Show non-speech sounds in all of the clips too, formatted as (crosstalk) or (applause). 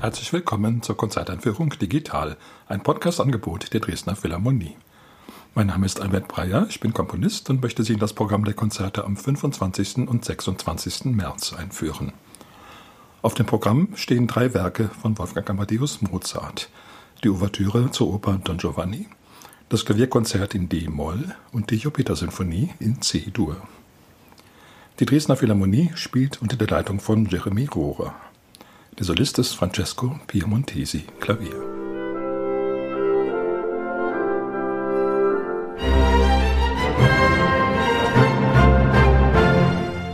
Herzlich willkommen zur Konzerteinführung Digital, ein Podcast-Angebot der Dresdner Philharmonie. Mein Name ist Albert Breyer, ich bin Komponist und möchte Sie in das Programm der Konzerte am 25. und 26. März einführen. Auf dem Programm stehen drei Werke von Wolfgang Amadeus Mozart. Die Ouvertüre zur Oper Don Giovanni, das Klavierkonzert in D-Moll und die Jupiter-Sinfonie in C-Dur. Die Dresdner Philharmonie spielt unter der Leitung von Jeremy Rohrer. Der Solist ist Francesco Piemontesi, Klavier.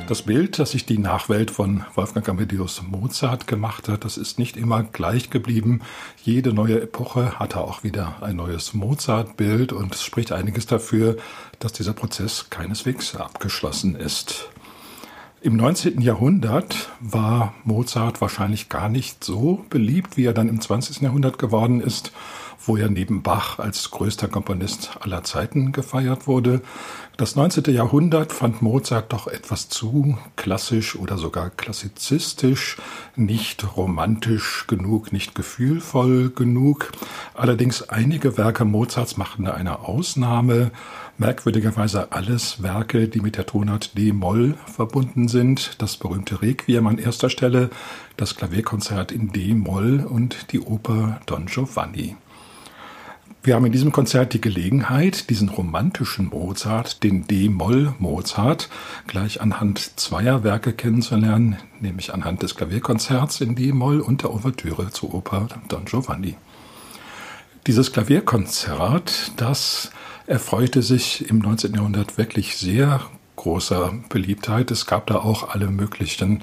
Das Bild, das sich die Nachwelt von Wolfgang Amadeus Mozart gemacht hat, das ist nicht immer gleich geblieben. Jede neue Epoche hatte auch wieder ein neues Mozart-Bild und es spricht einiges dafür, dass dieser Prozess keineswegs abgeschlossen ist. Im 19. Jahrhundert war Mozart wahrscheinlich gar nicht so beliebt, wie er dann im 20. Jahrhundert geworden ist, wo er neben Bach als größter Komponist aller Zeiten gefeiert wurde. Das 19. Jahrhundert fand Mozart doch etwas zu klassisch oder sogar klassizistisch, nicht romantisch genug, nicht gefühlvoll genug. Allerdings einige Werke Mozarts machten eine Ausnahme merkwürdigerweise alles Werke, die mit der Tonart D-Moll verbunden sind. Das berühmte Requiem an erster Stelle, das Klavierkonzert in D-Moll und die Oper Don Giovanni. Wir haben in diesem Konzert die Gelegenheit, diesen romantischen Mozart, den D-Moll-Mozart, gleich anhand zweier Werke kennenzulernen, nämlich anhand des Klavierkonzerts in D-Moll und der Ouvertüre zur Oper Don Giovanni. Dieses Klavierkonzert, das erfreute sich im 19. Jahrhundert wirklich sehr großer Beliebtheit. Es gab da auch alle möglichen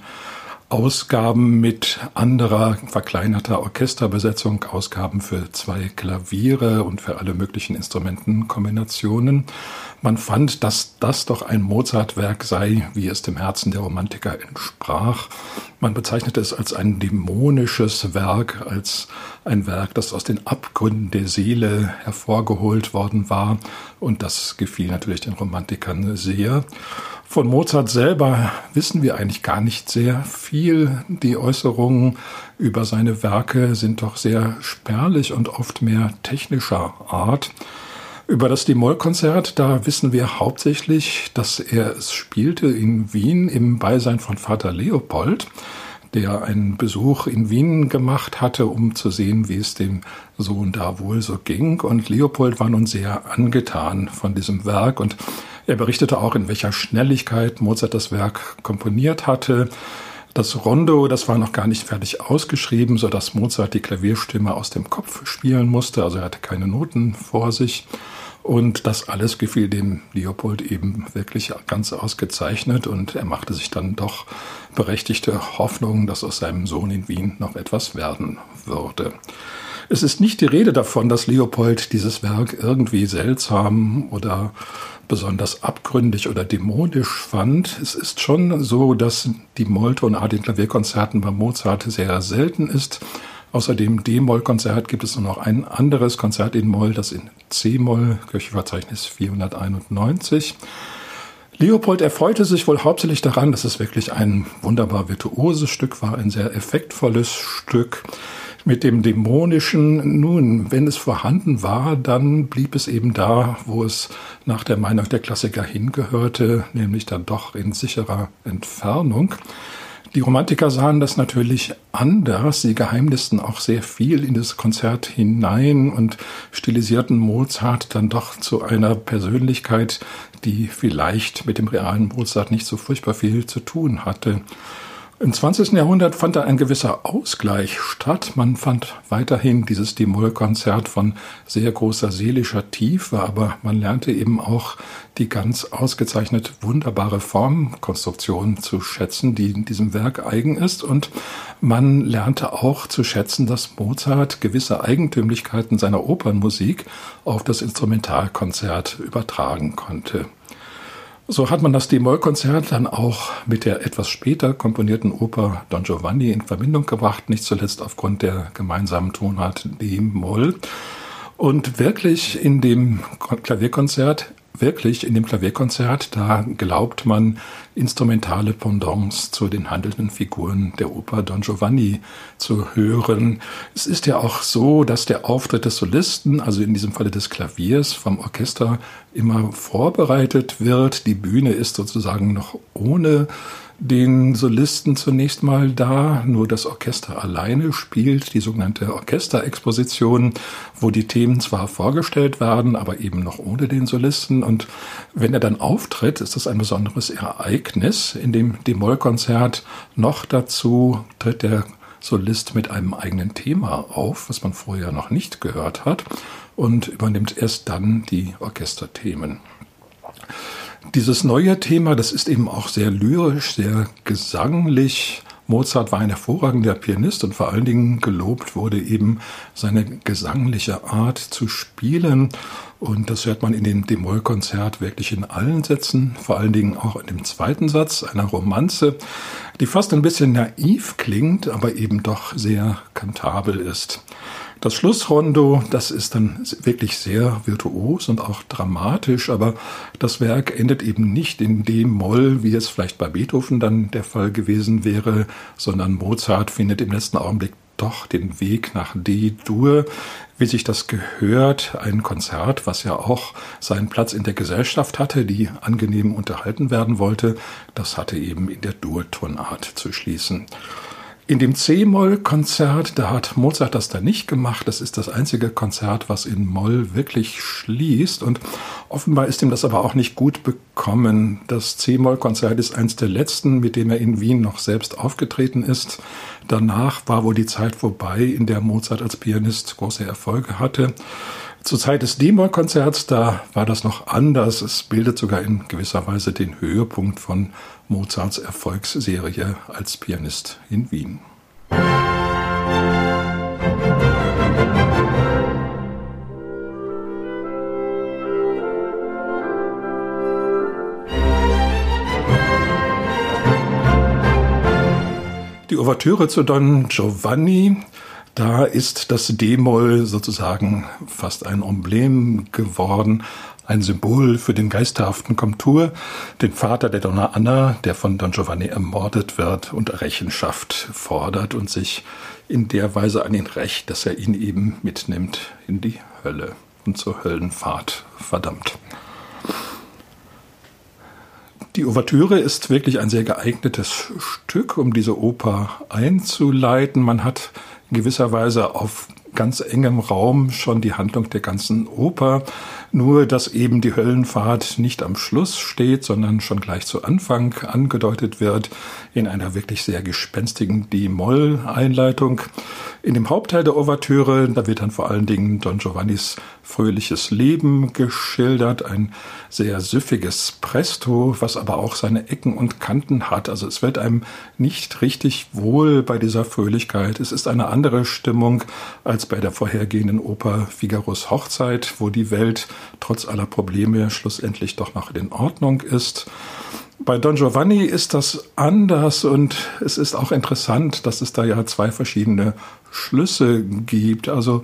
Ausgaben mit anderer verkleinerter Orchesterbesetzung, Ausgaben für zwei Klaviere und für alle möglichen Instrumentenkombinationen. Man fand, dass das doch ein Mozartwerk sei, wie es dem Herzen der Romantiker entsprach. Man bezeichnete es als ein dämonisches Werk, als ein Werk, das aus den Abgründen der Seele hervorgeholt worden war. Und das gefiel natürlich den Romantikern sehr. Von Mozart selber wissen wir eigentlich gar nicht sehr viel. Die Äußerungen über seine Werke sind doch sehr spärlich und oft mehr technischer Art. Über das D-Moll-Konzert, da wissen wir hauptsächlich, dass er es spielte in Wien im Beisein von Vater Leopold, der einen Besuch in Wien gemacht hatte, um zu sehen, wie es dem Sohn da wohl so ging. Und Leopold war nun sehr angetan von diesem Werk und er berichtete auch, in welcher Schnelligkeit Mozart das Werk komponiert hatte. Das Rondo, das war noch gar nicht fertig ausgeschrieben, so dass Mozart die Klavierstimme aus dem Kopf spielen musste. Also er hatte keine Noten vor sich. Und das alles gefiel dem Leopold eben wirklich ganz ausgezeichnet und er machte sich dann doch berechtigte Hoffnung, dass aus seinem Sohn in Wien noch etwas werden würde. Es ist nicht die Rede davon, dass Leopold dieses Werk irgendwie seltsam oder besonders abgründig oder dämonisch fand. Es ist schon so, dass die Molltonart in Klavierkonzerten bei Mozart sehr selten ist. Außer dem D-Moll-Konzert gibt es nur noch ein anderes Konzert in Moll, das in C-Moll, Kirchenverzeichnis 491. Leopold erfreute sich wohl hauptsächlich daran, dass es wirklich ein wunderbar virtuoses Stück war, ein sehr effektvolles Stück mit dem Dämonischen, nun, wenn es vorhanden war, dann blieb es eben da, wo es nach der Meinung der Klassiker hingehörte, nämlich dann doch in sicherer Entfernung. Die Romantiker sahen das natürlich anders. Sie geheimnisten auch sehr viel in das Konzert hinein und stilisierten Mozart dann doch zu einer Persönlichkeit, die vielleicht mit dem realen Mozart nicht so furchtbar viel zu tun hatte. Im 20. Jahrhundert fand da ein gewisser Ausgleich statt. Man fand weiterhin dieses D-Moll-Konzert von sehr großer seelischer Tiefe, aber man lernte eben auch die ganz ausgezeichnet wunderbare Formkonstruktion zu schätzen, die in diesem Werk eigen ist. Und man lernte auch zu schätzen, dass Mozart gewisse Eigentümlichkeiten seiner Opernmusik auf das Instrumentalkonzert übertragen konnte. So hat man das D-Moll-Konzert dann auch mit der etwas später komponierten Oper Don Giovanni in Verbindung gebracht, nicht zuletzt aufgrund der gemeinsamen Tonart D-Moll. Und wirklich in dem Klavierkonzert wirklich in dem Klavierkonzert, da glaubt man, instrumentale Pendants zu den handelnden Figuren der Oper Don Giovanni zu hören. Es ist ja auch so, dass der Auftritt des Solisten, also in diesem Falle des Klaviers vom Orchester, immer vorbereitet wird. Die Bühne ist sozusagen noch ohne den Solisten zunächst mal da, nur das Orchester alleine spielt, die sogenannte Orchesterexposition, wo die Themen zwar vorgestellt werden, aber eben noch ohne den Solisten. Und wenn er dann auftritt, ist das ein besonderes Ereignis in dem D-Moll-Konzert. Noch dazu tritt der Solist mit einem eigenen Thema auf, was man vorher noch nicht gehört hat, und übernimmt erst dann die Orchesterthemen. Dieses neue Thema, das ist eben auch sehr lyrisch, sehr gesanglich. Mozart war ein hervorragender Pianist und vor allen Dingen gelobt wurde eben seine gesangliche Art zu spielen. Und das hört man in dem D-Moll-Konzert wirklich in allen Sätzen, vor allen Dingen auch in dem zweiten Satz einer Romanze, die fast ein bisschen naiv klingt, aber eben doch sehr kantabel ist. Das Schlussrondo, das ist dann wirklich sehr virtuos und auch dramatisch, aber das Werk endet eben nicht in dem Moll, wie es vielleicht bei Beethoven dann der Fall gewesen wäre, sondern Mozart findet im letzten Augenblick doch den Weg nach D-Dur, wie sich das gehört, ein Konzert, was ja auch seinen Platz in der Gesellschaft hatte, die angenehm unterhalten werden wollte, das hatte eben in der Dur-Tonart zu schließen. In dem C-Moll-Konzert, da hat Mozart das da nicht gemacht. Das ist das einzige Konzert, was in Moll wirklich schließt. Und offenbar ist ihm das aber auch nicht gut bekommen. Das C-Moll-Konzert ist eins der letzten, mit dem er in Wien noch selbst aufgetreten ist. Danach war wohl die Zeit vorbei, in der Mozart als Pianist große Erfolge hatte. Zur Zeit des D-Moll-Konzerts, da war das noch anders. Es bildet sogar in gewisser Weise den Höhepunkt von Mozarts Erfolgsserie als Pianist in Wien. Die Ouvertüre zu Don Giovanni da ist das D-Moll sozusagen fast ein Emblem geworden, ein Symbol für den geisterhaften Komtur, den Vater der Donna Anna, der von Don Giovanni ermordet wird und Rechenschaft fordert und sich in der Weise an ihn rächt, dass er ihn eben mitnimmt in die Hölle und zur Höllenfahrt verdammt. Die Ouvertüre ist wirklich ein sehr geeignetes Stück, um diese Oper einzuleiten. Man hat in gewisser Weise auf ganz engem Raum schon die Handlung der ganzen Oper, nur dass eben die Höllenfahrt nicht am Schluss steht, sondern schon gleich zu Anfang angedeutet wird in einer wirklich sehr gespenstigen D-Moll-Einleitung. In dem Hauptteil der Ouvertüre, da wird dann vor allen Dingen Don Giovannis fröhliches Leben geschildert, ein sehr süffiges Presto, was aber auch seine Ecken und Kanten hat. Also es wird einem nicht richtig wohl bei dieser Fröhlichkeit. Es ist eine andere Stimmung als bei der vorhergehenden Oper Figaros Hochzeit, wo die Welt trotz aller Probleme schlussendlich doch noch in Ordnung ist. Bei Don Giovanni ist das anders und es ist auch interessant, dass es da ja zwei verschiedene Schlüsse gibt. Also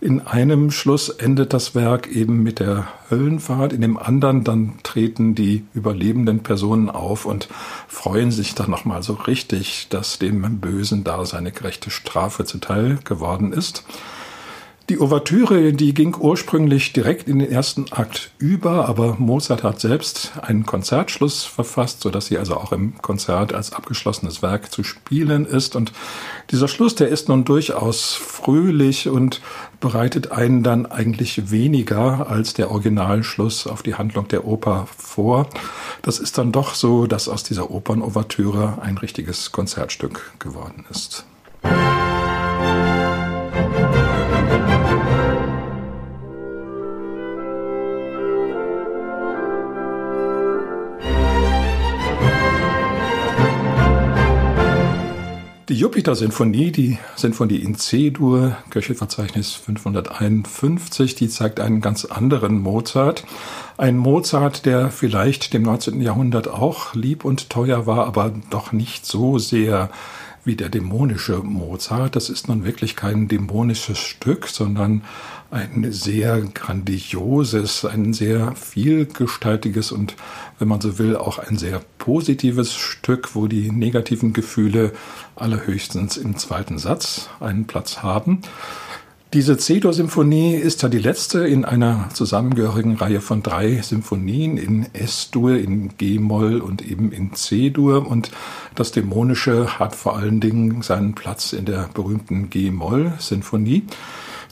in einem Schluss endet das Werk eben mit der Höllenfahrt, in dem anderen dann treten die überlebenden Personen auf und freuen sich dann nochmal so richtig, dass dem Bösen da seine gerechte Strafe zuteil geworden ist. Die Ouvertüre, die ging ursprünglich direkt in den ersten Akt über, aber Mozart hat selbst einen Konzertschluss verfasst, so dass sie also auch im Konzert als abgeschlossenes Werk zu spielen ist. Und dieser Schluss, der ist nun durchaus fröhlich und bereitet einen dann eigentlich weniger als der Originalschluss auf die Handlung der Oper vor. Das ist dann doch so, dass aus dieser Opernouvertüre ein richtiges Konzertstück geworden ist. Die Jupiter-Sinfonie, die Sinfonie in C-Dur, Köchelverzeichnis 551, die zeigt einen ganz anderen Mozart. Ein Mozart, der vielleicht dem 19. Jahrhundert auch lieb und teuer war, aber doch nicht so sehr wie der dämonische Mozart. Das ist nun wirklich kein dämonisches Stück, sondern ein sehr grandioses, ein sehr vielgestaltiges und, wenn man so will, auch ein sehr positives Stück, wo die negativen Gefühle allerhöchstens im zweiten Satz einen Platz haben. Diese C-Dur-Symphonie ist ja die letzte in einer zusammengehörigen Reihe von drei Symphonien in S-Dur, in G-Moll und eben in C-Dur. Und das Dämonische hat vor allen Dingen seinen Platz in der berühmten G-Moll-Sinfonie.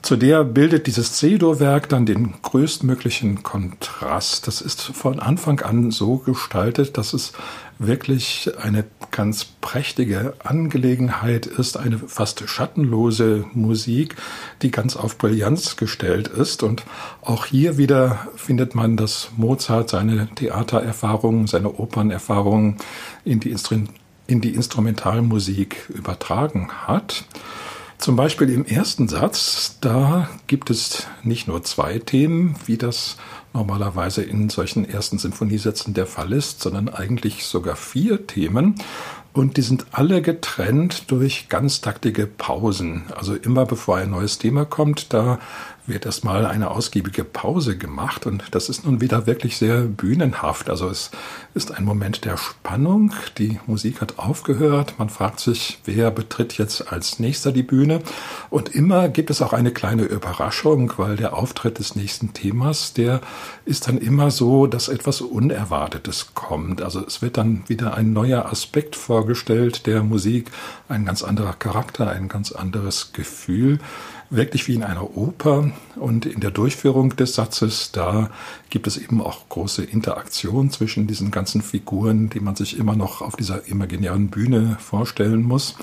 Zu der bildet dieses C-Dur-Werk dann den größtmöglichen Kontrast. Das ist von Anfang an so gestaltet, dass es wirklich eine ganz prächtige Angelegenheit ist, eine fast schattenlose Musik, die ganz auf Brillanz gestellt ist. Und auch hier wieder findet man, dass Mozart seine Theatererfahrungen, seine Opernerfahrungen in die, Instru in die Instrumentalmusik übertragen hat. Zum Beispiel im ersten Satz, da gibt es nicht nur zwei Themen, wie das normalerweise in solchen ersten Symphoniesätzen der Fall ist, sondern eigentlich sogar vier Themen. Und die sind alle getrennt durch ganz taktige Pausen. Also immer bevor ein neues Thema kommt, da wird erstmal eine ausgiebige Pause gemacht und das ist nun wieder wirklich sehr bühnenhaft. Also es ist ein Moment der Spannung. Die Musik hat aufgehört. Man fragt sich, wer betritt jetzt als nächster die Bühne? Und immer gibt es auch eine kleine Überraschung, weil der Auftritt des nächsten Themas, der ist dann immer so, dass etwas Unerwartetes kommt. Also es wird dann wieder ein neuer Aspekt vorgestellt der Musik, ein ganz anderer Charakter, ein ganz anderes Gefühl wirklich wie in einer Oper. Und in der Durchführung des Satzes, da gibt es eben auch große Interaktion zwischen diesen ganzen Figuren, die man sich immer noch auf dieser imaginären Bühne vorstellen muss.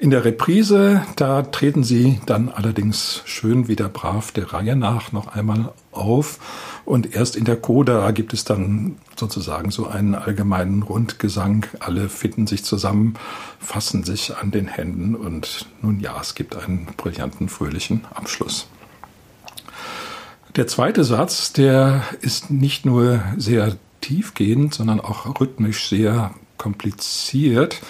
In der Reprise, da treten sie dann allerdings schön wieder brav der Reihe nach noch einmal auf. Und erst in der Coda gibt es dann sozusagen so einen allgemeinen Rundgesang. Alle finden sich zusammen, fassen sich an den Händen und nun ja, es gibt einen brillanten, fröhlichen Abschluss. Der zweite Satz, der ist nicht nur sehr tiefgehend, sondern auch rhythmisch sehr kompliziert.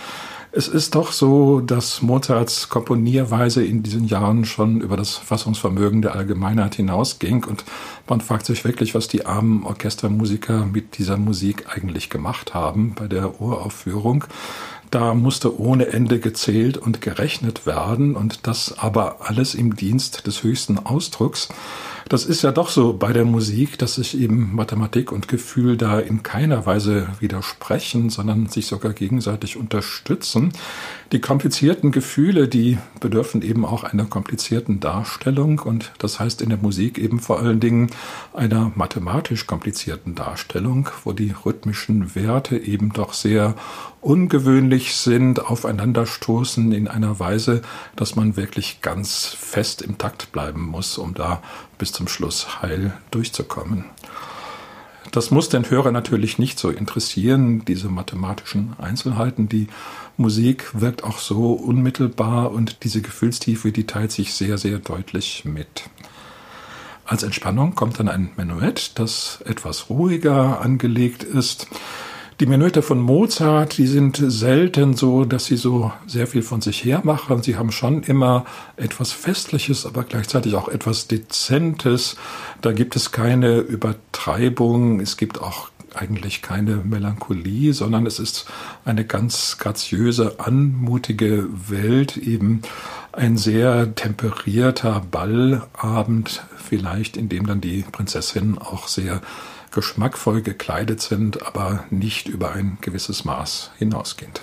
Es ist doch so, dass Mozarts Komponierweise in diesen Jahren schon über das Fassungsvermögen der Allgemeinheit hinausging und man fragt sich wirklich, was die armen Orchestermusiker mit dieser Musik eigentlich gemacht haben bei der Uraufführung. Da musste ohne Ende gezählt und gerechnet werden und das aber alles im Dienst des höchsten Ausdrucks. Das ist ja doch so bei der Musik, dass sich eben Mathematik und Gefühl da in keiner Weise widersprechen, sondern sich sogar gegenseitig unterstützen. Die komplizierten Gefühle, die bedürfen eben auch einer komplizierten Darstellung und das heißt in der Musik eben vor allen Dingen einer mathematisch komplizierten Darstellung, wo die rhythmischen Werte eben doch sehr ungewöhnlich sind, aufeinanderstoßen in einer Weise, dass man wirklich ganz fest im Takt bleiben muss, um da bis zum Schluss heil durchzukommen. Das muss den Hörer natürlich nicht so interessieren, diese mathematischen Einzelheiten. Die Musik wirkt auch so unmittelbar und diese Gefühlstiefe, die teilt sich sehr, sehr deutlich mit. Als Entspannung kommt dann ein Menuett, das etwas ruhiger angelegt ist. Die Menuette von Mozart, die sind selten so, dass sie so sehr viel von sich her machen. Sie haben schon immer etwas Festliches, aber gleichzeitig auch etwas Dezentes. Da gibt es keine Übertreibung. Es gibt auch eigentlich keine Melancholie, sondern es ist eine ganz graziöse, anmutige Welt, eben ein sehr temperierter Ballabend, vielleicht, in dem dann die Prinzessin auch sehr geschmackvoll gekleidet sind, aber nicht über ein gewisses Maß hinausgehend.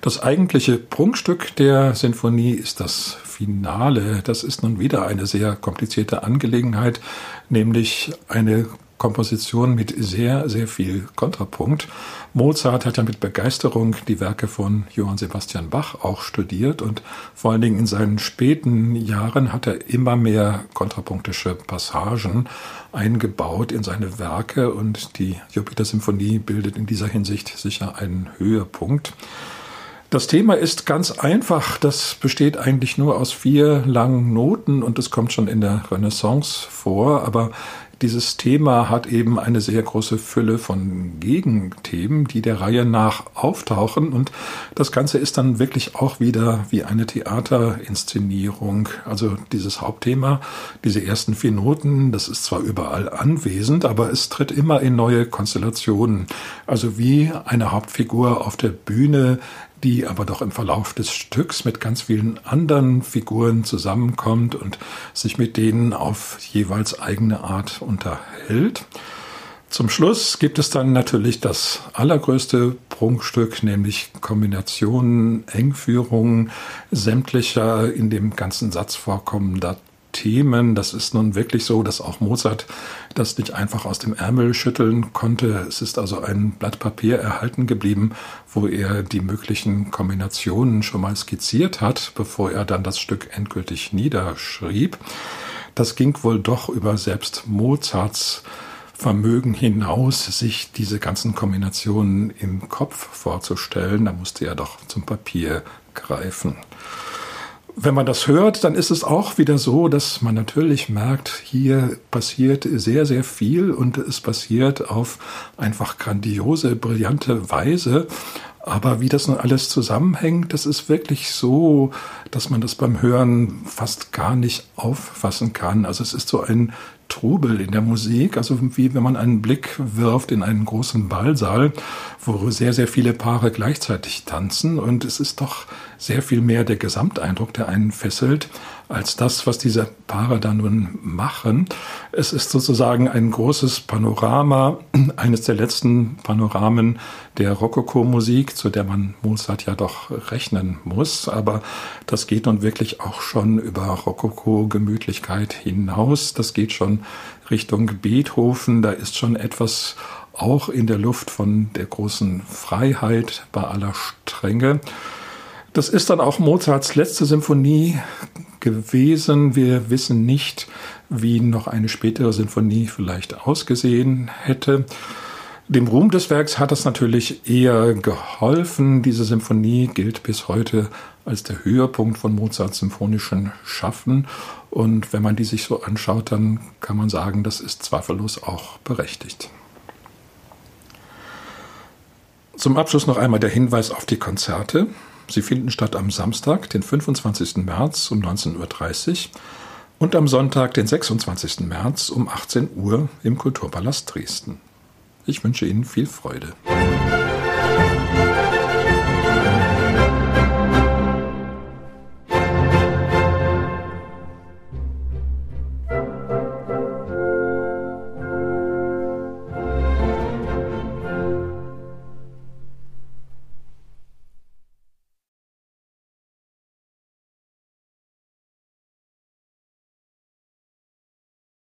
Das eigentliche Prunkstück der Sinfonie ist das Finale. Das ist nun wieder eine sehr komplizierte Angelegenheit, nämlich eine Komposition mit sehr, sehr viel Kontrapunkt. Mozart hat ja mit Begeisterung die Werke von Johann Sebastian Bach auch studiert und vor allen Dingen in seinen späten Jahren hat er immer mehr kontrapunktische Passagen eingebaut in seine Werke und die Jupiter-Symphonie bildet in dieser Hinsicht sicher einen Höhepunkt. Das Thema ist ganz einfach. Das besteht eigentlich nur aus vier langen Noten und es kommt schon in der Renaissance vor. Aber dieses Thema hat eben eine sehr große Fülle von Gegenthemen, die der Reihe nach auftauchen. Und das Ganze ist dann wirklich auch wieder wie eine Theaterinszenierung. Also dieses Hauptthema, diese ersten vier Noten, das ist zwar überall anwesend, aber es tritt immer in neue Konstellationen. Also wie eine Hauptfigur auf der Bühne, die aber doch im Verlauf des Stücks mit ganz vielen anderen Figuren zusammenkommt und sich mit denen auf jeweils eigene Art unterhält. Zum Schluss gibt es dann natürlich das allergrößte Prunkstück, nämlich Kombinationen, Engführungen sämtlicher in dem ganzen Satz vorkommender Themen. Das ist nun wirklich so, dass auch Mozart das nicht einfach aus dem Ärmel schütteln konnte. Es ist also ein Blatt Papier erhalten geblieben, wo er die möglichen Kombinationen schon mal skizziert hat, bevor er dann das Stück endgültig niederschrieb. Das ging wohl doch über selbst Mozarts Vermögen hinaus, sich diese ganzen Kombinationen im Kopf vorzustellen. Da musste er doch zum Papier greifen wenn man das hört, dann ist es auch wieder so, dass man natürlich merkt, hier passiert sehr, sehr viel und es passiert auf einfach grandiose, brillante Weise. Aber wie das nun alles zusammenhängt, das ist wirklich so, dass man das beim Hören fast gar nicht auffassen kann. Also es ist so ein Trubel in der Musik, also wie wenn man einen Blick wirft in einen großen Ballsaal, wo sehr, sehr viele Paare gleichzeitig tanzen und es ist doch sehr viel mehr der Gesamteindruck, der einen fesselt, als das, was diese Paare da nun machen. Es ist sozusagen ein großes Panorama, (clears throat) eines der letzten Panoramen der Rokoko-Musik, zu der man Mozart ja doch rechnen muss. Aber das geht nun wirklich auch schon über Rokoko-Gemütlichkeit hinaus. Das geht schon Richtung Beethoven. Da ist schon etwas auch in der Luft von der großen Freiheit bei aller Strenge. Das ist dann auch Mozarts letzte Symphonie gewesen. Wir wissen nicht, wie noch eine spätere Sinfonie vielleicht ausgesehen hätte. Dem Ruhm des Werks hat das natürlich eher geholfen. Diese Symphonie gilt bis heute als der Höhepunkt von Mozarts symphonischen Schaffen. Und wenn man die sich so anschaut, dann kann man sagen, das ist zweifellos auch berechtigt. Zum Abschluss noch einmal der Hinweis auf die Konzerte. Sie finden statt am Samstag, den 25. März um 19.30 Uhr und am Sonntag, den 26. März um 18 Uhr im Kulturpalast Dresden. Ich wünsche Ihnen viel Freude.